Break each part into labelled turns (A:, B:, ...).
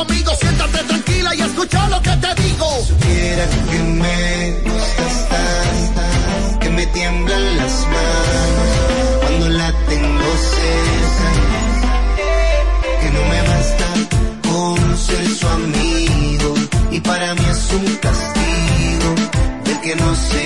A: amigo. Siéntate tranquila y escucha lo que te digo.
B: Supiera que me gustas que me tiemblan las manos cuando la tengo cerca. Que no me basta con ser su amigo y para mí es un castigo de que no se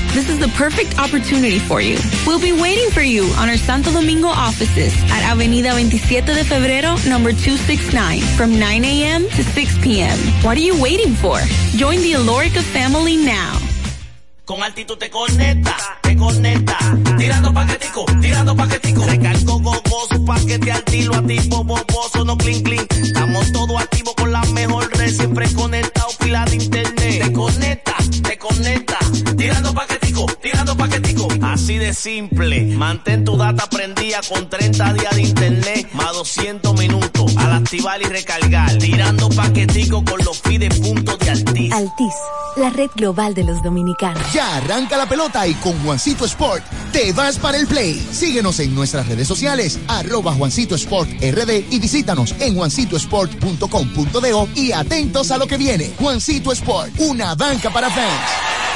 C: This is the perfect opportunity for you. We'll be waiting for you on our Santo Domingo offices at Avenida 27 de Febrero, number 269, from 9 a.m. to 6 p.m. What are you waiting for? Join the Alorica family now.
D: Con altitud te conecta, te conecta. Tirando paquetico, tirando paquetico. Recargo gogoso, paquete al tiro, activo, boboso, no clean clean. Estamos todos activos con la mejor red, siempre conectado, pila de internet. Te conecta, te conecta. Tirando paquetico, tirando paquetico. Así de simple. Mantén tu data prendida con 30 días de internet, más 200 minutos. Al activar y recargar. Tirando paquetico con los fides puntos de Altis.
E: Altis, la red global de los dominicanos.
F: Ya arranca la pelota y con Juancito Sport te vas para el play. Síguenos en nuestras redes sociales, arroba Juancito Sport RD y visítanos en juancitosport.com.de y atentos a lo que viene. Juancito Sport, una banca para fans.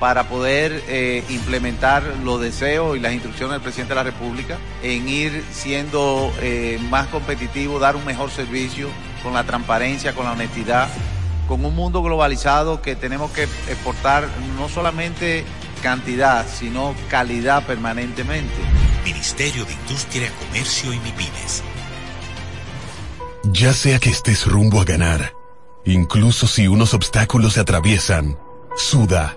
G: para poder eh, implementar los deseos y las instrucciones del presidente de la República en ir siendo eh, más competitivo, dar un mejor servicio con la transparencia, con la honestidad, con un mundo globalizado que tenemos que exportar no solamente cantidad, sino calidad permanentemente.
H: Ministerio de Industria, Comercio y MIPIMES.
I: Ya sea que estés rumbo a ganar, incluso si unos obstáculos se atraviesan, suda,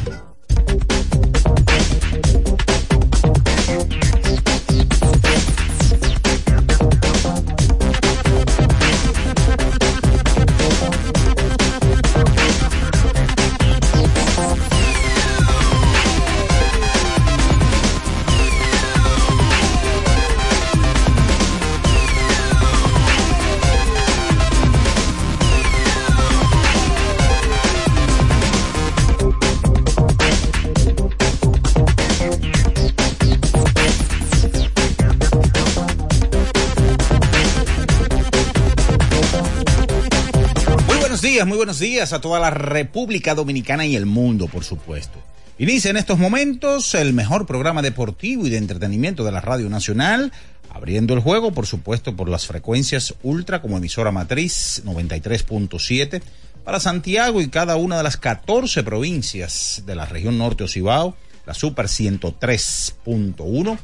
J: Buenos días a toda la República Dominicana y el mundo, por supuesto. Inicia en estos momentos el mejor programa deportivo y de entretenimiento de la Radio Nacional, abriendo el juego, por supuesto, por las frecuencias ultra como emisora matriz 93.7 para Santiago y cada una de las 14 provincias de la región norte Ocibao, la Super 103.1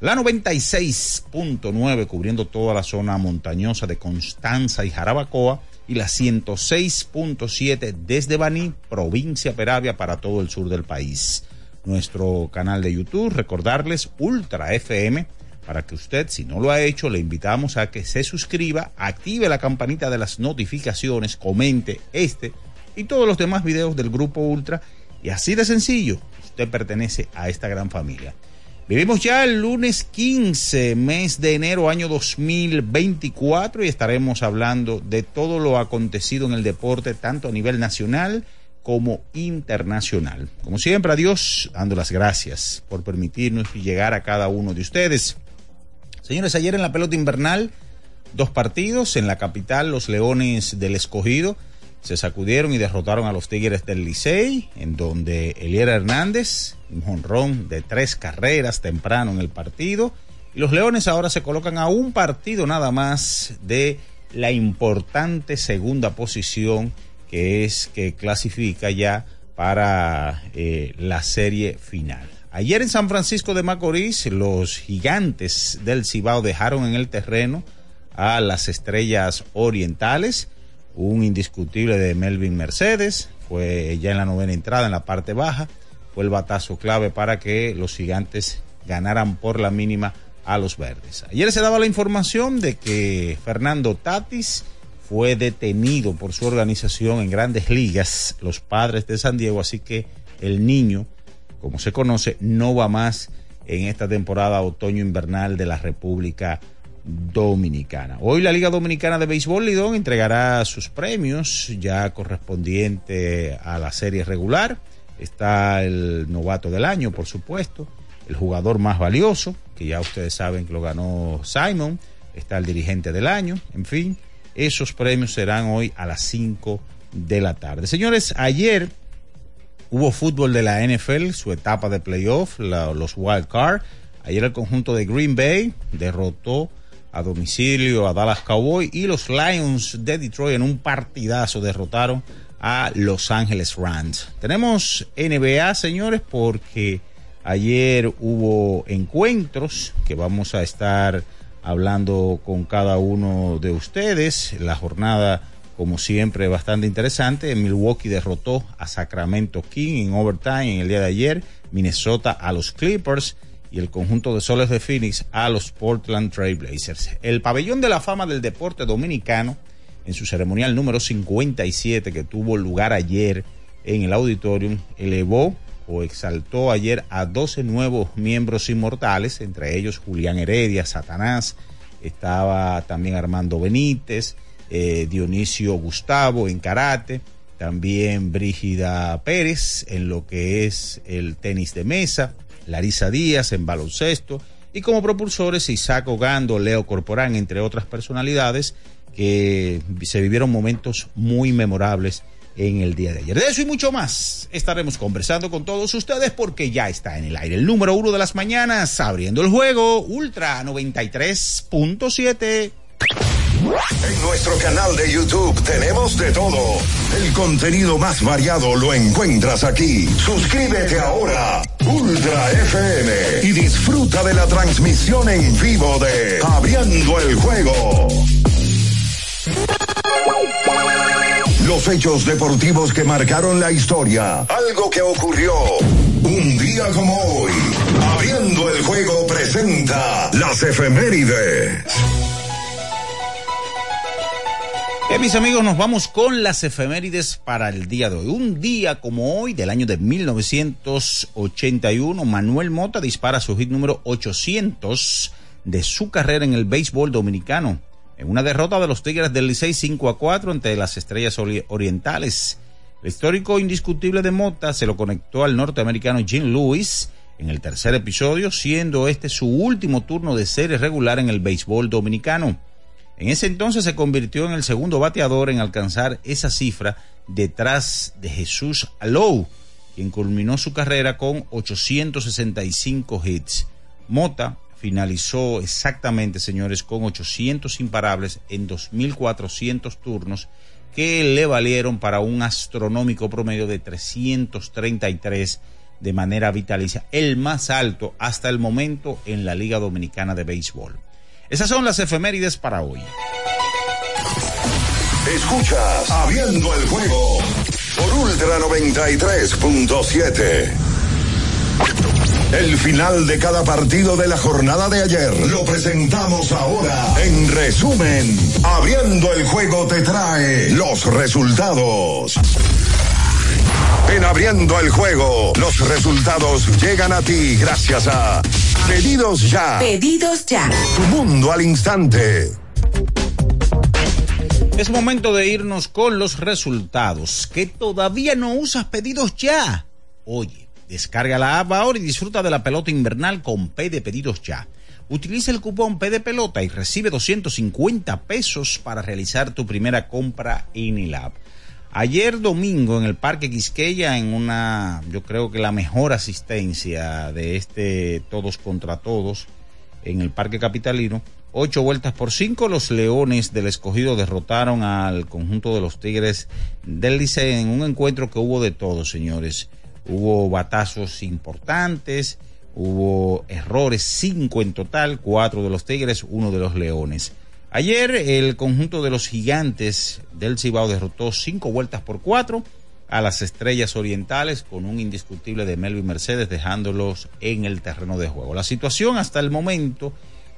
J: la 96.9 cubriendo toda la zona montañosa de Constanza y Jarabacoa y la 106.7 desde Baní, provincia Peravia, para todo el sur del país. Nuestro canal de YouTube, recordarles Ultra FM, para que usted, si no lo ha hecho, le invitamos a que se suscriba, active la campanita de las notificaciones, comente este y todos los demás videos del Grupo Ultra, y así de sencillo, usted pertenece a esta gran familia. Vivimos ya el lunes 15, mes de enero, año 2024, y estaremos hablando de todo lo acontecido en el deporte, tanto a nivel nacional como internacional. Como siempre, a Dios dando las gracias por permitirnos llegar a cada uno de ustedes. Señores, ayer en la pelota invernal, dos partidos. En la capital, los Leones del Escogido se sacudieron y derrotaron a los Tigres del Licey, en donde Eliera Hernández, un jonrón de tres carreras temprano en el partido, y los Leones ahora se colocan a un partido nada más de la importante segunda posición que es que clasifica ya para eh, la serie final. Ayer en San Francisco de Macorís, los gigantes del Cibao dejaron en el terreno a las estrellas orientales un indiscutible de Melvin Mercedes, fue ya en la novena entrada, en la parte baja, fue el batazo clave para que los gigantes ganaran por la mínima a los verdes. Ayer se daba la información de que Fernando Tatis fue detenido por su organización en grandes ligas, los padres de San Diego, así que el niño, como se conoce, no va más en esta temporada otoño-invernal de la República. Hoy la Liga Dominicana de Béisbol Lidón entregará sus premios ya correspondiente a la serie regular. Está el novato del año, por supuesto, el jugador más valioso, que ya ustedes saben que lo ganó Simon, está el dirigente del año, en fin, esos premios serán hoy a las 5 de la tarde. Señores, ayer Hubo fútbol de la NFL, su etapa de playoff, la- los wild card. Ayer el conjunto de Green Bay derrotó a domicilio a Dallas Cowboys y los Lions de Detroit en un partidazo derrotaron a Los Angeles Rams. Tenemos NBA, señores, porque ayer hubo encuentros que vamos a estar hablando con cada uno de ustedes. La jornada, como siempre, bastante interesante. Milwaukee derrotó a Sacramento King en overtime en el día de ayer. Minnesota a los Clippers y el conjunto de Soles de Phoenix a los Portland Trail Blazers. El pabellón de la fama del deporte dominicano, en su ceremonial número 57 que tuvo lugar ayer en el auditorium, elevó o exaltó ayer a 12 nuevos miembros inmortales, entre ellos Julián Heredia, Satanás, estaba también Armando Benítez, eh, Dionisio Gustavo en karate, también Brígida Pérez en lo que es el tenis de mesa, Larisa Díaz en baloncesto y como propulsores Isaac Ogando, Leo Corporán, entre otras personalidades que se vivieron momentos muy memorables en el día de ayer. De eso y mucho más estaremos conversando con todos ustedes porque ya está en el aire el número uno de las mañanas, abriendo el juego, Ultra 93.7.
K: En nuestro canal de YouTube tenemos de todo. El contenido más variado lo encuentras aquí. Suscríbete ahora, Ultra FM, y disfruta de la transmisión en vivo de Abriendo el Juego. Los hechos deportivos que marcaron la historia. Algo que ocurrió un día como hoy. Abriendo el Juego presenta las efemérides.
J: Eh, mis amigos, nos vamos con las efemérides para el día de hoy. Un día como hoy, del año de 1981, Manuel Mota dispara su hit número 800 de su carrera en el béisbol dominicano. En una derrota de los Tigres del Licey 5 a 4 ante las Estrellas Ori- Orientales. El histórico indiscutible de Mota se lo conectó al norteamericano Jim Lewis en el tercer episodio, siendo este su último turno de serie regular en el béisbol dominicano. En ese entonces se convirtió en el segundo bateador en alcanzar esa cifra detrás de Jesús Alou, quien culminó su carrera con 865 hits. Mota finalizó exactamente, señores, con 800 imparables en 2.400 turnos que le valieron para un astronómico promedio de 333 de manera vitalicia, el más alto hasta el momento en la Liga Dominicana de Béisbol. Esas son las efemérides para hoy.
K: Escuchas Abriendo el Juego por Ultra 93.7. El final de cada partido de la jornada de ayer lo presentamos ahora. En resumen, Abriendo el Juego te trae los resultados. En Abriendo el Juego, los resultados llegan a ti gracias a Pedidos Ya.
L: Pedidos ya.
K: Tu mundo al instante.
J: Es momento de irnos con los resultados. Que todavía no usas pedidos ya. Oye, descarga la app ahora y disfruta de la pelota invernal con P de pedidos ya. Utiliza el cupón P de pelota y recibe 250 pesos para realizar tu primera compra en el app. Ayer domingo en el Parque Quisqueya, en una, yo creo que la mejor asistencia de este todos contra todos en el Parque Capitalino, ocho vueltas por cinco, los Leones del Escogido derrotaron al conjunto de los Tigres del Liceo en un encuentro que hubo de todo, señores. Hubo batazos importantes, hubo errores, cinco en total, cuatro de los Tigres, uno de los Leones. Ayer el conjunto de los gigantes del Cibao derrotó cinco vueltas por cuatro a las estrellas orientales con un indiscutible de Melvin Mercedes dejándolos en el terreno de juego. La situación hasta el momento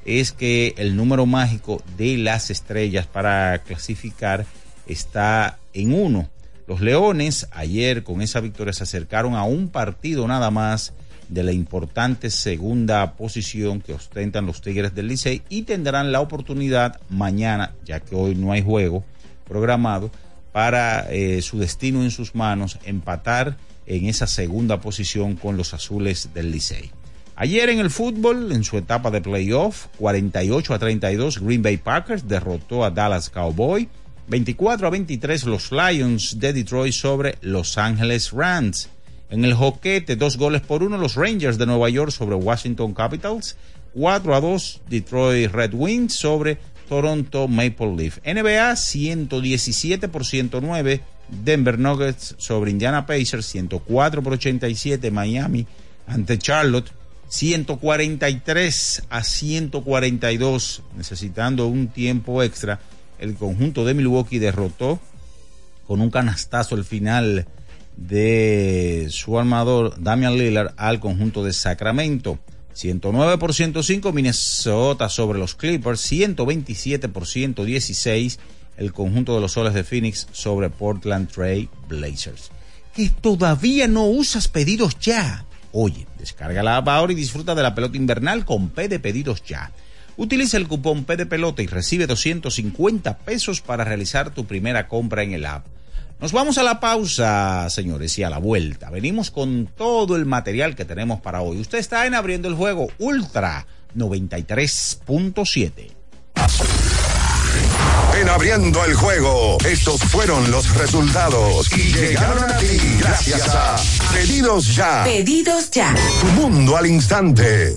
J: es que el número mágico de las estrellas para clasificar está en uno. Los Leones ayer con esa victoria se acercaron a un partido nada más de la importante segunda posición que ostentan los Tigres del Licey y tendrán la oportunidad mañana, ya que hoy no hay juego programado, para eh, su destino en sus manos, empatar en esa segunda posición con los azules del Licey. Ayer en el fútbol, en su etapa de playoff, 48 a 32, Green Bay Packers derrotó a Dallas Cowboy. 24 a 23, los Lions de Detroit sobre Los Angeles Rams. En el joquete, dos goles por uno, los Rangers de Nueva York sobre Washington Capitals. 4 a 2, Detroit Red Wings sobre Toronto Maple Leaf. NBA 117 por 109, Denver Nuggets sobre Indiana Pacers, 104 por 87, Miami ante Charlotte, 143 a 142, necesitando un tiempo extra. El conjunto de Milwaukee derrotó con un canastazo al final de su armador Damian Lillard al conjunto de Sacramento. 109 por 105 Minnesota sobre los Clippers, 127 por 116 el conjunto de los soles de Phoenix sobre Portland Trail Blazers. Que todavía no usas pedidos ya. Oye, descarga la app ahora y disfruta de la pelota invernal con P de pedidos ya. Utiliza el cupón P de pelota y recibe 250 pesos para realizar tu primera compra en el app. Nos vamos a la pausa, señores, y a la vuelta. Venimos con todo el material que tenemos para hoy. Usted está en Abriendo el Juego Ultra 93.7.
K: En abriendo el juego, estos fueron los resultados y llegaron a ti gracias a Pedidos Ya.
L: Pedidos ya.
K: Tu mundo al instante.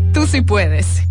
M: tú sí puedes.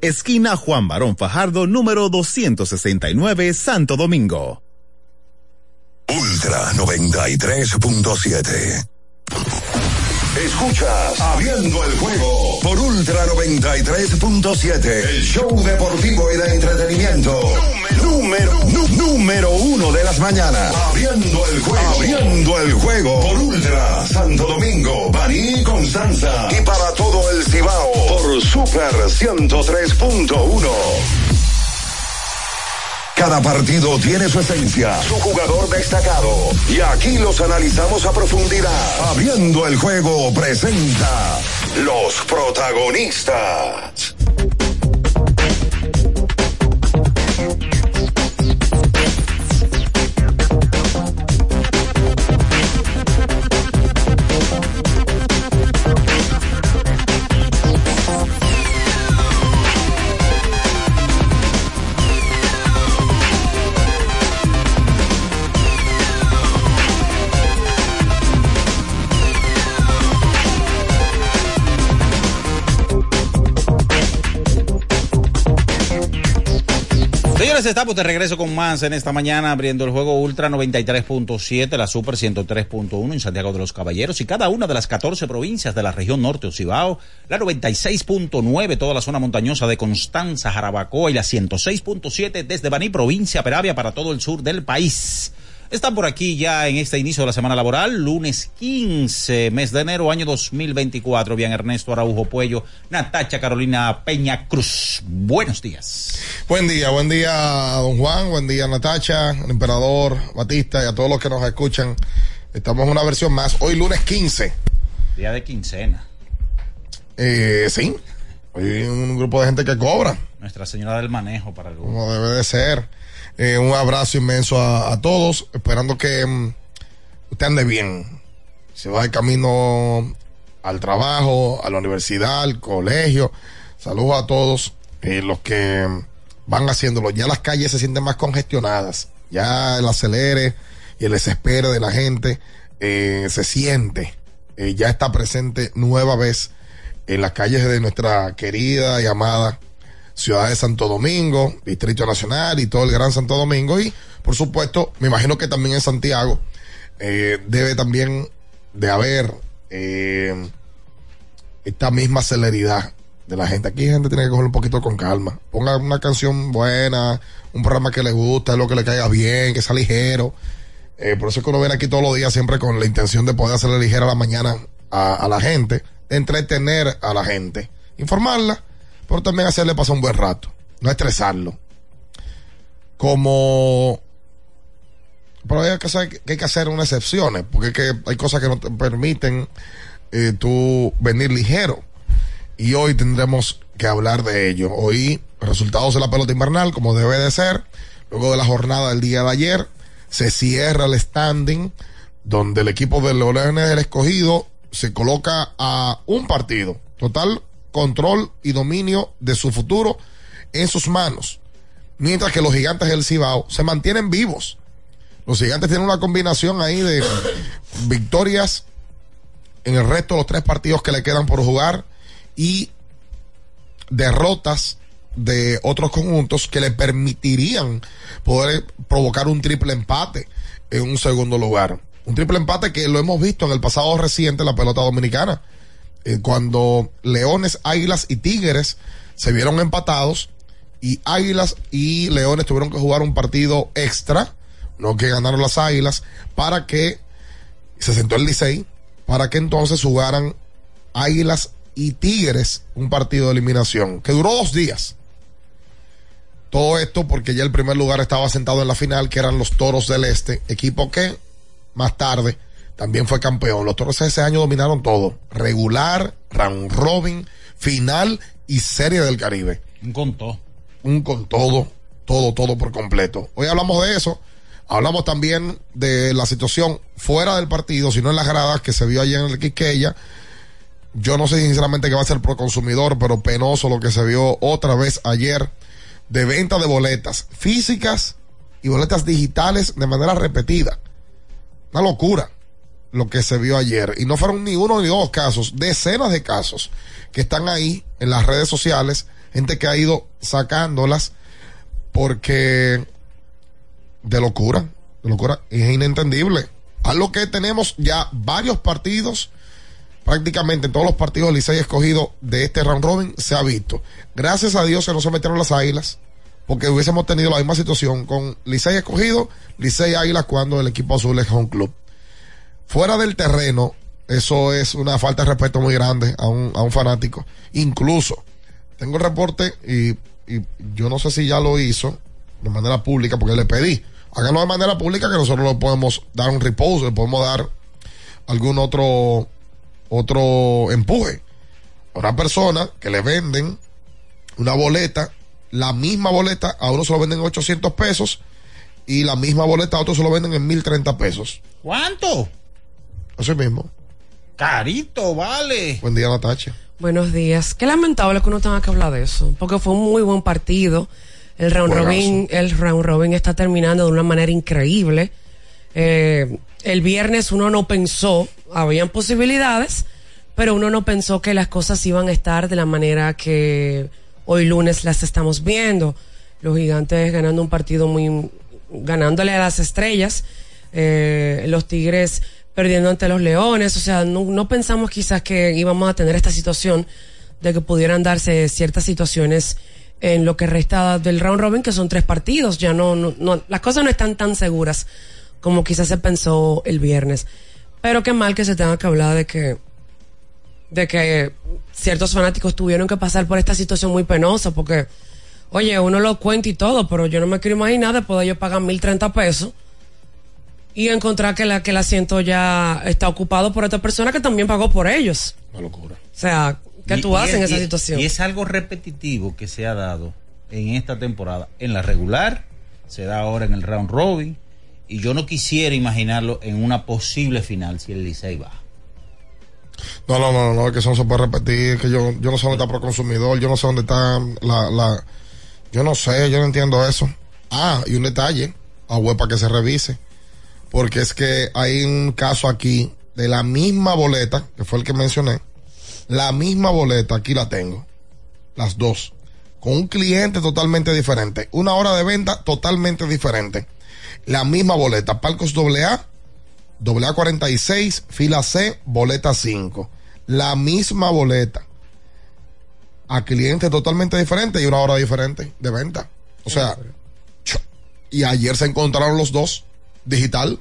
N: esquina Juan Barón Fajardo, número 269, Santo Domingo.
K: Ultra 93.7. Escuchas Abriendo el juego por Ultra 93.7, el show deportivo y de entretenimiento. Número, número, uno de las mañanas. Abriendo el juego. Abriendo el juego por Ultra Santo Domingo, Baní Constanza. Y para todo el Cibao por Super 103.1. Cada partido tiene su esencia, su jugador destacado. Y aquí los analizamos a profundidad. Abriendo el juego presenta los protagonistas.
J: Señores, estamos de regreso con más en esta mañana abriendo el juego Ultra 93.7, la Super 103.1 en Santiago de los Caballeros y cada una de las 14 provincias de la región norte Ocibao, la 96.9 toda la zona montañosa de Constanza, Jarabacoa y la 106.7 desde Baní, provincia Peravia para todo el sur del país. Están por aquí ya en este inicio de la semana laboral, lunes 15, mes de enero, año 2024. Bien, Ernesto Araujo Puello, Natacha Carolina Peña Cruz. Buenos días.
O: Buen día, buen día, don Juan, buen día, Natacha, el emperador, Batista y a todos los que nos escuchan. Estamos en una versión más. Hoy lunes 15.
J: Día de quincena.
O: Eh, sí. Hoy hay un grupo de gente que cobra,
J: Nuestra Señora del Manejo para el
O: como debe de ser. Eh, un abrazo inmenso a, todos, esperando que mm, usted ande bien. Se va de camino al trabajo, a la universidad, al colegio. Saludos a todos eh, los que mm, van haciéndolo. Ya las calles se sienten más congestionadas. Ya el acelere y el desespero de la gente eh, se siente. Ya está presente nueva vez en las calles de nuestra querida y amada ciudad de Santo Domingo, Distrito Nacional y todo el Gran Santo Domingo. Y, por supuesto, me imagino que también en Santiago eh, debe también de haber eh, esta misma celeridad de la gente. Aquí la gente tiene que coger un poquito con calma. Ponga una canción buena, un programa que le gusta, lo que le caiga bien, que sea ligero. Eh, por eso es que uno viene aquí todos los días siempre con la intención de poder hacerle ligera la mañana a, a la gente, de entretener a la gente, informarla, pero también hacerle pasar un buen rato, no estresarlo. Como pero hay que, hacer, que hay que hacer unas excepciones, porque es que hay cosas que no te permiten eh, tú venir ligero. Y hoy tendremos que hablar de ello. Hoy, resultados de la pelota invernal, como debe de ser. Luego de la jornada del día de ayer, se cierra el standing, donde el equipo de Leones del Escogido se coloca a un partido. Total control y dominio de su futuro en sus manos. Mientras que los gigantes del Cibao se mantienen vivos. Los gigantes tienen una combinación ahí de victorias en el resto de los tres partidos que le quedan por jugar y derrotas de otros conjuntos que le permitirían poder provocar un triple empate en un segundo lugar. Un triple empate que lo hemos visto en el pasado reciente en la pelota dominicana. Eh, cuando Leones, Águilas y Tigres se vieron empatados y Águilas y Leones tuvieron que jugar un partido extra, no que ganaron las Águilas, para que se sentó el Licey, para que entonces jugaran Águilas y Tigres un partido de eliminación, que duró dos días. Todo esto porque ya el primer lugar estaba sentado en la final, que eran los Toros del Este, equipo que más tarde también fue campeón. Los Toros ese año dominaron todo, regular, round robin, final y serie del Caribe.
J: Un con todo.
O: Un con todo, todo, todo por completo. Hoy hablamos de eso. Hablamos también de la situación fuera del partido, sino en las gradas que se vio ayer en el Quiqueya. Yo no sé sinceramente qué va a ser pro consumidor, pero penoso lo que se vio otra vez ayer de venta de boletas físicas y boletas digitales de manera repetida. Una locura lo que se vio ayer. Y no fueron ni uno ni dos casos, decenas de casos que están ahí en las redes sociales, gente que ha ido sacándolas porque de locura, de locura, es inentendible. Algo que tenemos ya varios partidos, prácticamente todos los partidos Licey escogido de este round robin se ha visto. Gracias a Dios que no se metieron las águilas, porque hubiésemos tenido la misma situación con Licey escogido, Licey Águilas cuando el equipo azul es home club. Fuera del terreno, eso es una falta de respeto muy grande a un, a un fanático. Incluso, tengo el reporte y, y yo no sé si ya lo hizo de manera pública, porque le pedí, háganlo de manera pública que nosotros le podemos dar un repose, le podemos dar algún otro, otro empuje. A una persona que le venden una boleta, la misma boleta, a uno se lo venden en 800 pesos y la misma boleta a otro se lo venden en 1030 pesos.
J: ¿Cuánto?
O: Así mismo.
J: Carito, vale.
O: Buen día, Natacha.
P: Buenos días. Qué lamentable que uno tenga que hablar de eso, porque fue un muy buen partido. El round robin, el round robin está terminando de una manera increíble. Eh, el viernes uno no pensó, habían posibilidades, pero uno no pensó que las cosas iban a estar de la manera que hoy lunes las estamos viendo. Los gigantes ganando un partido muy, ganándole a las estrellas, eh, los tigres perdiendo ante los leones, o sea, no, pensamos quizás que íbamos a tener esta situación de que pudieran darse ciertas situaciones en lo que resta del round robin, que son tres partidos, ya no, no, no- las cosas no están tan seguras como quizás se pensó el viernes. Pero qué mal que se tenga que hablar de que, de que ciertos fanáticos tuvieron que pasar por esta situación muy penosa, porque, oye, uno lo cuenta y todo, pero yo no me quiero imaginar de yo pagar mil treinta pesos y encontrar que, la, que el asiento ya está ocupado por otra persona que también pagó por ellos.
O: Una locura.
P: O sea, ¿qué
J: Y-
P: tú haces en
J: es-
P: esa
J: y-
P: situación?
J: Y es algo repetitivo que se ha dado en esta temporada. En la regular, se da ahora en el round robin. Y yo no quisiera imaginarlo en una posible final si el Licey va.
O: No, no, no, no, es que eso no se puede repetir, que yo, yo no sé dónde está pro consumidor, yo no sé dónde está la, la, yo no sé, yo no entiendo eso. Ah, y un detalle, a web para que se revise, porque es que hay un caso aquí de la misma boleta, que fue el que mencioné, la misma boleta, aquí la tengo, las dos, con un cliente totalmente diferente, una hora de venta totalmente diferente, la misma boleta, Palcos AA, AA 46, fila C, boleta 5. La misma boleta. A cliente totalmente diferente y una hora diferente de venta. O sea, y ayer se encontraron los dos, digital,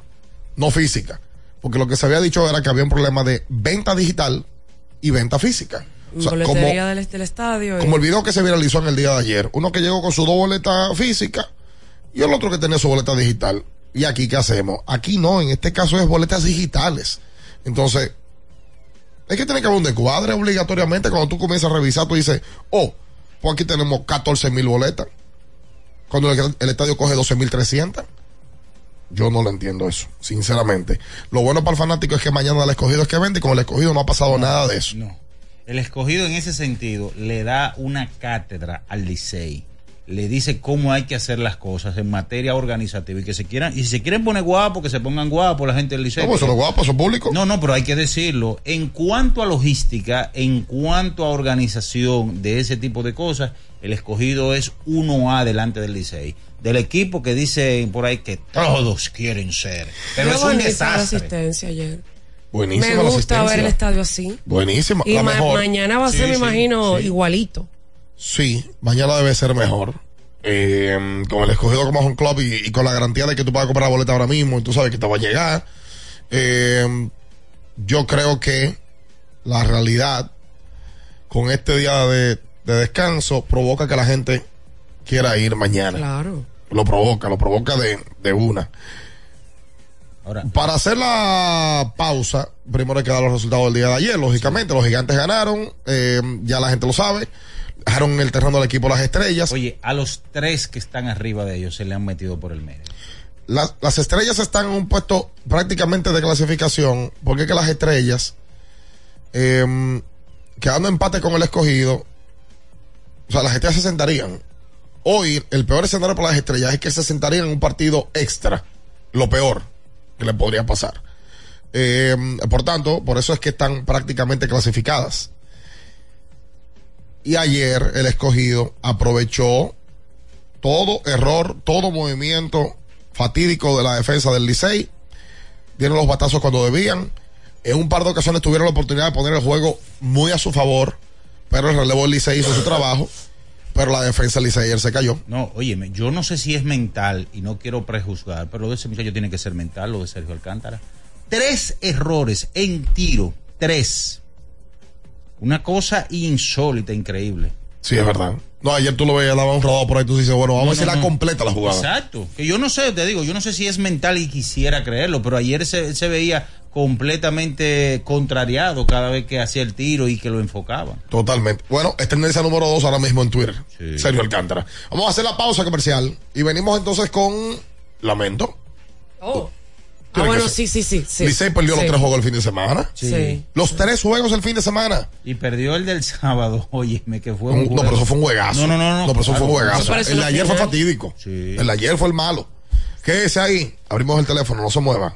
O: no física. Porque lo que se había dicho era que había un problema de venta digital y venta física. O sea, como,
P: del, del estadio.
O: como el video que se viralizó en el día de ayer. Uno que llegó con su dos boletas físicas y el otro que tenía su boleta digital. ¿Y aquí qué hacemos? Aquí no, en este caso es boletas digitales. Entonces, es que tiene que haber un descuadre obligatoriamente. Cuando tú comienzas a revisar, tú dices, oh, pues aquí tenemos 14 mil boletas. Cuando el, el estadio coge 12 mil 300. Yo no lo entiendo eso, sinceramente. Lo bueno para el fanático es que mañana el escogido es que vende y con el escogido no ha pasado nada de eso.
J: No. El escogido en ese sentido le da una cátedra al Licey. Le dice cómo hay que hacer las cosas en materia organizativa y que se quieran, y si se quieren poner guapos, que se pongan guapos la gente del Licey.
O: No, pues, eso no es guapo, eso es público.
J: No, no, pero hay que decirlo. En cuanto a logística, en cuanto a organización de ese tipo de cosas, el escogido es 1A delante del Licey. Del equipo que dice por ahí que todos quieren ser. Pero
P: Qué
J: es un
P: la
J: desastre.
P: asistencia ayer.
O: Buenísima
P: me
O: la
P: gusta
O: asistencia.
P: ver el estadio así.
O: Buenísima.
P: Y
O: la
P: ma-
O: mejor.
P: mañana va a ser,
O: Sí,
P: me
O: sí,
P: imagino,
O: sí.
P: igualito.
O: Sí, mañana debe ser mejor. Eh, con el escogido como un club y, y con la garantía de que tú puedas comprar la boleta ahora mismo y tú sabes que te va a llegar. Eh, yo creo que la realidad con este día de, de descanso provoca que la gente quiera ir mañana.
P: Claro.
O: Lo provoca, lo provoca de, de una.
J: Ahora,
O: Para hacer la pausa, primero hay que dar los resultados del día de ayer. Lógicamente, los gigantes ganaron, eh, ya la gente lo sabe. dejaron el terreno del equipo las estrellas.
J: Oye, a los tres que están arriba de ellos se le han metido por el medio.
O: Las, las estrellas están en un puesto prácticamente de clasificación, porque es que las estrellas, eh, quedando empate con el escogido, o sea, las estrellas se sentarían. Hoy, el peor escenario para las estrellas es que se sentarían en un partido extra. Lo peor que le podría pasar. Eh, por tanto, por eso es que están prácticamente clasificadas. Y ayer el escogido aprovechó todo error, todo movimiento fatídico de la defensa del Licey. Dieron los batazos cuando debían. En un par de ocasiones tuvieron la oportunidad de poner el juego muy a su favor, pero el relevo Licey hizo su trabajo, pero la defensa Licey ayer se cayó.
J: No, óyeme, yo no sé si es mental y no quiero prejuzgar, pero lo de ese muchacho tiene que ser mental, lo de Sergio Alcántara. Tres errores en tiro, tres. Una cosa insólita, increíble.
O: Sí, es verdad. No, ayer tú lo veías, daba un rodado por ahí, tú dices, bueno, vamos
J: No,
O: a ver si la
J: no.
O: completa la jugada.
J: Exacto. Que yo no sé, te digo, yo no sé si es mental y quisiera creerlo, pero ayer se, se veía completamente contrariado cada vez que hacía el tiro y que lo enfocaba.
O: Totalmente. Bueno, es tendencia número dos ahora mismo en Twitter. Sergio Alcántara. Vamos a hacer la pausa comercial y venimos entonces con Lamento.
P: Oh. Ah, bueno, sí, sí, sí. sí.
O: Licey perdió los
P: Sí.
O: tres juegos el fin de semana.
P: Sí.
O: Los tres juegos el fin de semana.
J: Y perdió el del sábado, óyeme, que fue un
O: No, pero eso fue un juegazo.
J: No, no, no. no,
O: pero eso fue un juegazo. El de ayer fue fatídico. El de ayer fue el malo. Quédese ahí. Abrimos el teléfono, no se mueva.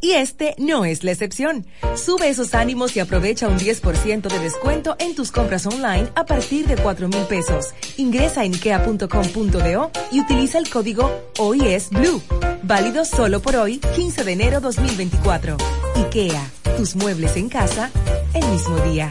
Q: Y este no es la excepción. Sube esos ánimos y aprovecha un 10% de descuento en tus compras online a partir de 4 mil pesos. Ingresa en ikea.com.do y utiliza el código OISBLUE. Válido solo por hoy, 15 de enero 2024. IKEA, tus muebles en casa, el mismo día.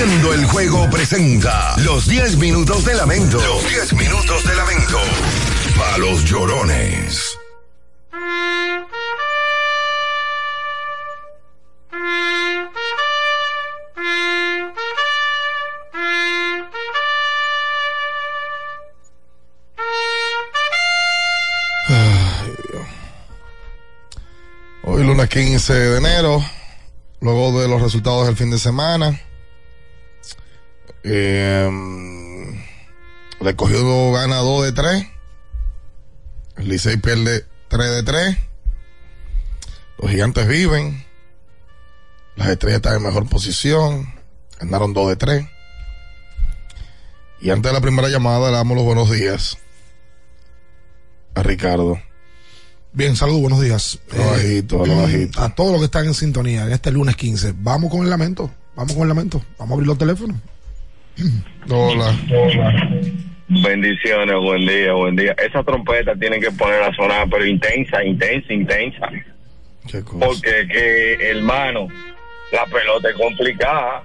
K: Abriendo el juego presenta los 10 minutos de lamento. Los 10 minutos de lamento. Para los llorones.
O: Hoy lunes 15 de enero, luego de los resultados del fin de semana. Eh, el escogido gana 2 de 3. El Licey pierde 3 de 3. Los gigantes viven. Las estrellas están en mejor posición. Ganaron 2 de 3. Y antes de la primera llamada le damos los buenos días a Ricardo.
R: Bien, saludos, buenos días.
O: A lo bajito, a lo bajito.
R: A todos los que están en sintonía en este lunes 15. Vamos con el lamento. Vamos con el lamento. Vamos a abrir los teléfonos.
O: Hola.
S: Bendiciones, buen día, buen día. Esa trompeta tienen que poner a sonar, pero intensa, intensa, intensa. Porque que, hermano, la pelota es complicada.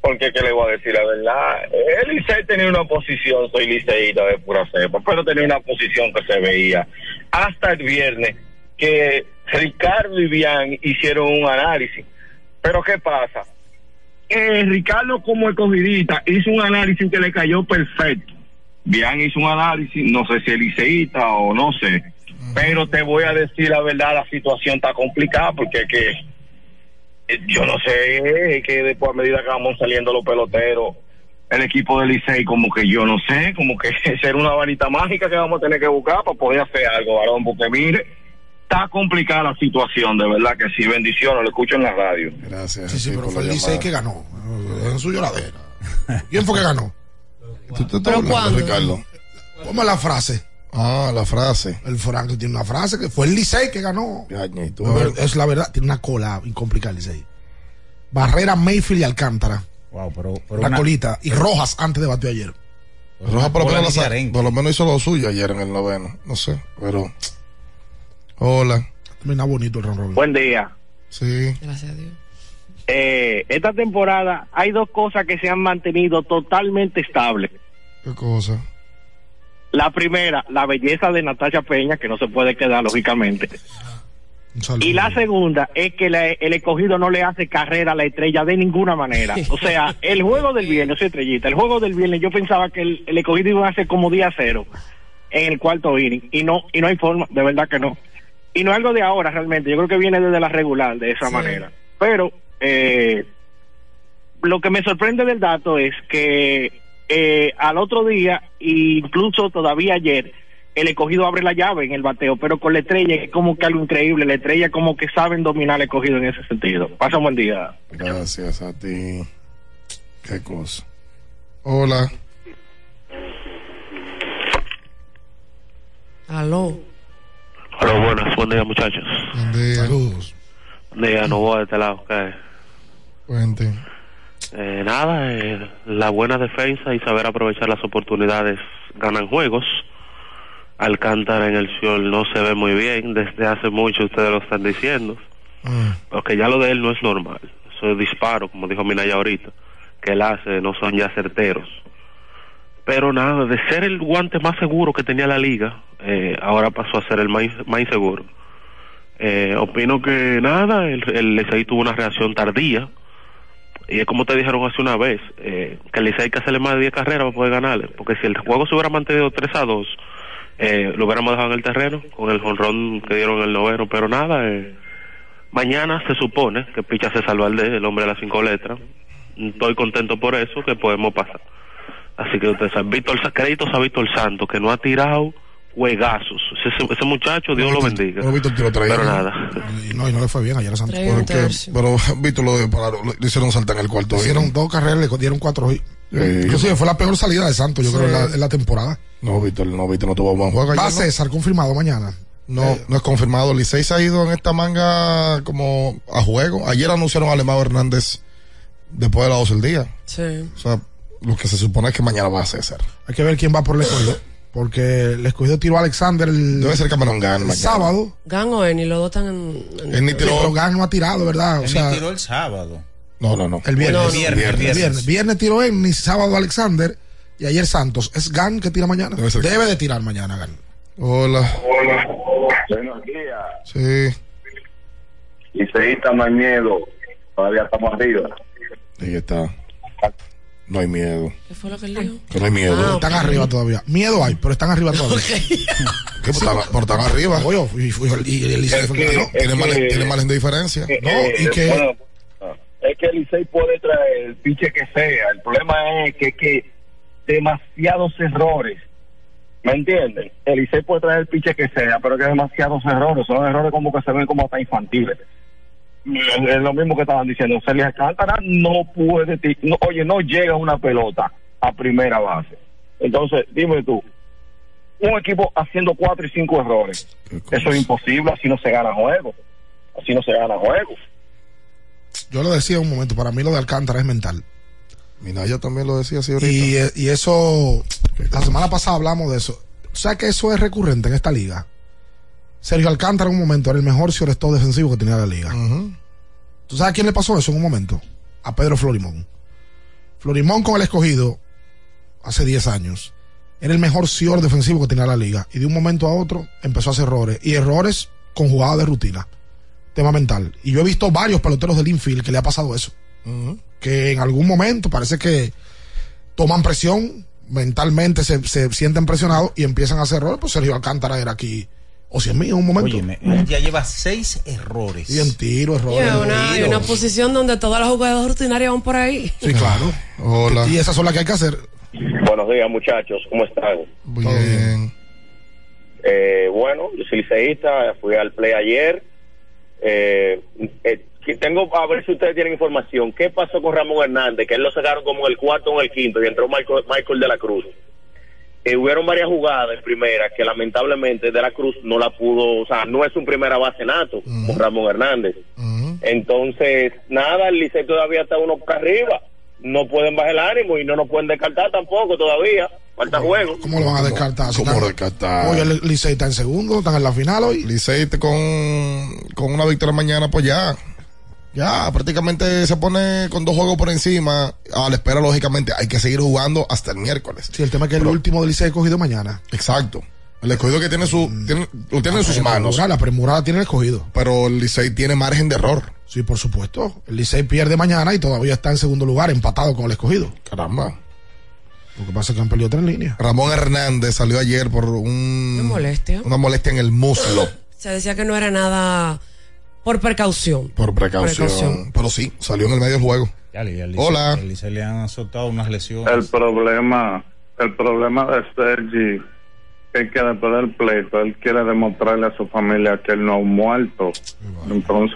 S: Porque que le voy a decir la verdad, el Licey tenía una posición, soy liceísta de pura cepa, pero tenía una posición que se veía hasta el viernes que Ricardo y Bian hicieron un análisis. Pero ¿qué pasa? Eh, Ricardo como escogidita hizo un análisis que le cayó perfecto. Bian hizo un análisis, no sé si es liceísta o no sé, pero te voy a decir la verdad, la situación está complicada porque que eh, yo no sé, que después a medida que vamos saliendo los peloteros, el equipo del Licey como que yo no sé, como que ser una varita mágica que vamos a tener que buscar para poder hacer algo, varón, porque mire, está complicada la situación, de verdad que sí, bendiciones, lo escucho en la radio.
O: Gracias.
R: Sí, sí, pero fue el Licey que ganó. En su lloradera. ¿Quién fue que ganó?
O: ¿Tú te estás hablando, Ricardo?
R: Ponme la frase.
O: Ah, la frase.
R: El Franklin tiene una frase que fue el Licey que ganó. Es la verdad, tiene una cola incomplicada el Licey. Barrera, Mayfield y Alcántara.
J: Wow, pero, pero
R: la
J: una-
R: colita. Y Rojas antes de batió ayer.
O: Roja por lo, menos por lo menos hizo lo suyo ayer en el noveno. No sé, pero. Hola.
R: Termina bonito el ron
T: Buen día.
O: Sí.
P: Gracias a Dios.
T: Eh, esta temporada hay dos cosas que se han mantenido totalmente estables.
O: ¿Qué cosa?
T: La primera, la belleza de Natacha Peña, que no se puede quedar lógicamente. Y la segunda es que la- el escogido no le hace carrera a la estrella de ninguna manera. O sea, el juego del viernes, soy estrellita, el juego del viernes yo pensaba que el, el escogido iba a hacer como día cero en el cuarto inning y no y no hay forma, de verdad que no. Y no algo de ahora realmente, yo creo que viene desde la regular de esa
U: Sí.
T: manera. Pero eh, lo que me sorprende del dato es que eh, al otro día, incluso todavía ayer, el escogido abre la llave en el bateo, pero con la estrella es como que algo increíble. La estrella como que saben dominar el escogido en ese sentido. Pasa un buen día.
O: Gracias a ti. Qué cosa. Hola.
P: Aló.
U: Hola, buenas, buen día muchachos.
O: Buen día.
R: Saludos.
U: Buen día, no voy de este lado. ¿qué?
O: Cuente.
U: Eh, nada, eh, la buena defensa y saber aprovechar las oportunidades ganan juegos. Alcántara en el Ciol no se ve muy bien, desde hace mucho ustedes lo están diciendo. Porque ya lo de él no es normal. Eso es disparo, como dijo Minaya ahorita, que él hace, no son ya certeros. Pero nada, de ser el guante más seguro que tenía la liga, eh, ahora pasó a ser el más, más inseguro. Eh, opino que nada, el, el Licey tuvo una reacción tardía. Y es como te dijeron hace una vez, eh, que el Licey hay que hacerle más de 10 carreras para poder ganarle. Porque si el juego se hubiera mantenido 3 a 2, eh, lo hubiéramos dejado en el terreno con el jonrón que dieron el noveno. Pero nada, eh, mañana se supone que Picha se salva el de el hombre de las cinco letras. Estoy contento por eso, que podemos pasar. Así que ustedes saben, Víctor, créditos a Víctor Santos, que no ha tirado juegazos. Ese, ese muchacho, Dios lo bendiga.
O: Pero Víctor tiró tres.
U: Pero nada.
R: Y no, y no le fue bien ayer a Santos. Porque.
O: Pero Víctor lo, lo- le hicieron saltar en el cuarto.
R: hicieron dos carreras, le dieron cuatro.
O: Sí.
R: Inclusive fue la peor salida de Santos, yo
O: Sí.
R: creo, en la, en la temporada.
O: No, Víctor, no, Víctor no tuvo buen juego. ayer,
R: Va
O: ¿no?
R: César confirmado mañana.
O: No, no es confirmado. Licey se ha ido en esta manga como a juego. Ayer anunciaron a Alemão Hernández después de las 12 del día.
P: Sí.
O: O sea, lo que se supone es que mañana va a César.
R: Hay que ver quién va por el escogido. Porque el escogido tiró a Alexander el,
O: Debe ser Cameron Gunn
R: el
O: mañana.
R: sábado.
P: Gan o Eni, los dos están en. en-
O: Él ni
R: Sí,
O: tiró.
R: pero Gan no ha tirado, ¿verdad? O sea,
J: tiró el sábado.
O: No, no, no.
R: el viernes.
J: No, no. Viernes,
R: El
J: viernes.
R: viernes. Viernes tiró Ennis, sábado Alexander y ayer Santos. ¿Es Gan que tira mañana?
O: Debe
R: de tirar mañana Gan.
O: Hola.
S: Hola. Buenos días.
O: Sí.
S: Liceísta, no hay miedo. Todavía estamos arriba.
O: Ahí está. No hay miedo.
P: ¿Qué fue lo que él dijo?
O: Que no hay miedo.
P: Ah,
R: Están arriba todavía. Miedo hay, pero están arriba todavía.
O: ¿Qué? Por tan, por tan arriba.
R: Oye, y, y- y el Licey
S: es
O: Tiene,
S: que-
O: tiene margen de diferencia.
S: Eh,
R: No,
S: eh,
R: y que-
S: bueno, es que el Licey puede traer el piche que sea. El problema es que, que demasiados errores. ¿Me entienden? El Licey puede traer el piche que sea, pero que demasiados errores. Son errores como que se ven como hasta infantiles. Es lo mismo que estaban diciendo. Celia Alcántara no puede, no, oye, no llega una pelota a primera base. Entonces, dime tú, un equipo haciendo cuatro y cinco errores. Eso es imposible, así no se gana juego. Así no se gana juego.
R: Yo lo decía un momento, para mí lo de Alcántara es mental.
O: Minaya también lo decía así ahorita.
R: Y, eh, y eso, la semana pasada hablamos de eso. O sea que eso es recurrente en esta liga. Sergio Alcántara en un momento era el mejor todo defensivo que tenía la liga. ¿Tú sabes a quién le pasó eso en un momento? A Pedro Florimón. Florimón con el escogido hace 10 años. Era el mejor sior defensivo que tenía la liga. Y de un momento a otro empezó a hacer errores. Y errores con jugadas de rutina. Tema mental. Y yo he visto varios peloteros del infield que le ha pasado eso. Que en algún momento parece que toman presión, mentalmente se, se sienten presionados y empiezan a hacer errores. Pues Sergio Alcántara era aquí. O si es mío en un momento.
J: Óyeme, él ya lleva seis errores.
R: Y en tiro,
P: Y
R: errores.
P: es una, posición donde todas las jugadas rutinarias van por ahí.
R: Sí, claro.
O: Hola.
R: Y esas son las que hay que hacer.
S: Buenos días, muchachos. ¿Cómo están?
O: Bien.
S: Eh, bueno, yo soy liceísta, fui al play ayer. Eh, eh, que tengo a ver si ustedes tienen información. ¿Qué pasó con Ramón Hernández? Que él lo sacaron como en el cuarto o en el quinto y entró Michael, Michael de la Cruz. Eh, hubieron varias jugadas en primera que lamentablemente De la Cruz no la pudo, o sea, no es un primera base nato, como Ramón Hernández. Entonces, nada, el Licey todavía está uno para arriba. No pueden bajar el ánimo y no nos pueden descartar tampoco todavía. Falta juego.
R: ¿Cómo lo van a descartar?
O: ¿Cómo
R: están-
O: descartar?
R: Oye, el Licey está en segundo, están en la final hoy.
O: Licey con, con una victoria mañana, pues ya. Ya, prácticamente se pone con dos juegos por encima. A la espera, lógicamente, hay que seguir jugando hasta el miércoles.
R: Sí, el tema es que el último del Licey cogido mañana.
O: Exacto. El escogido que tiene su, tiene- lo tiene en sus manos.
R: La premurada tiene el escogido.
O: Pero el Licey tiene margen de error.
R: Sí, por supuesto. El Licey pierde mañana y todavía está en segundo lugar, empatado con el escogido.
O: Caramba.
R: Lo que pasa es que han perdido tres líneas.
O: Ramón Hernández salió ayer por un,
P: Una molestia.
O: una molestia en el muslo.
P: Se decía que no era nada por precaución.
O: Por precaución. Pero sí, salió en el medio del juego. Hola.
J: Licey le han azotado unas lesiones.
V: El problema, el problema de Sergi es que después del pleito él quiere demostrarle a su familia que él no ha muerto. Entonces